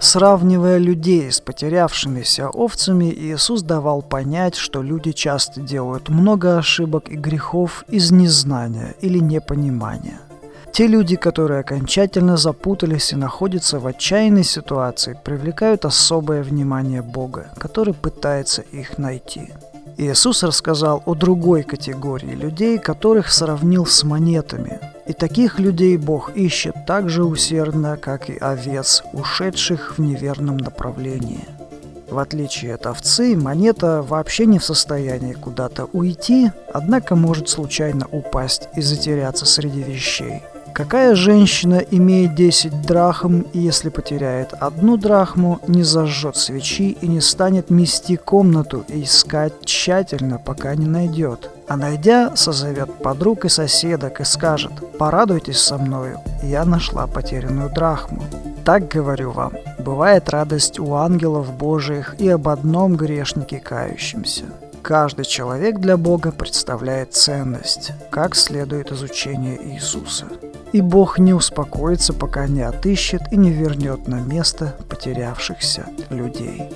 Сравнивая людей с потерявшимися овцами, Иисус давал понять, что люди часто делают много ошибок и грехов из незнания или непонимания. Те люди, которые окончательно запутались и находятся в отчаянной ситуации, привлекают особое внимание Бога, который пытается их найти. Иисус рассказал о другой категории людей, которых сравнил с монетами. И таких людей Бог ищет так же усердно, как и овец, ушедших в неверном направлении. В отличие от овцы, монета вообще не в состоянии куда-то уйти, однако может случайно упасть и затеряться среди вещей. Какая женщина имеет 10 драхм, и если потеряет одну драхму, не зажжет свечи и не станет мести комнату и искать тщательно, пока не найдет? А найдя, созовет подруг и соседок и скажет «Порадуйтесь со мною, я нашла потерянную драхму». Так говорю вам, бывает радость у ангелов Божиих и об одном грешнике кающемся. Каждый человек для Бога представляет ценность, как следует изучение Иисуса. И Бог не успокоится, пока не отыщет и не вернет на место потерявшихся людей.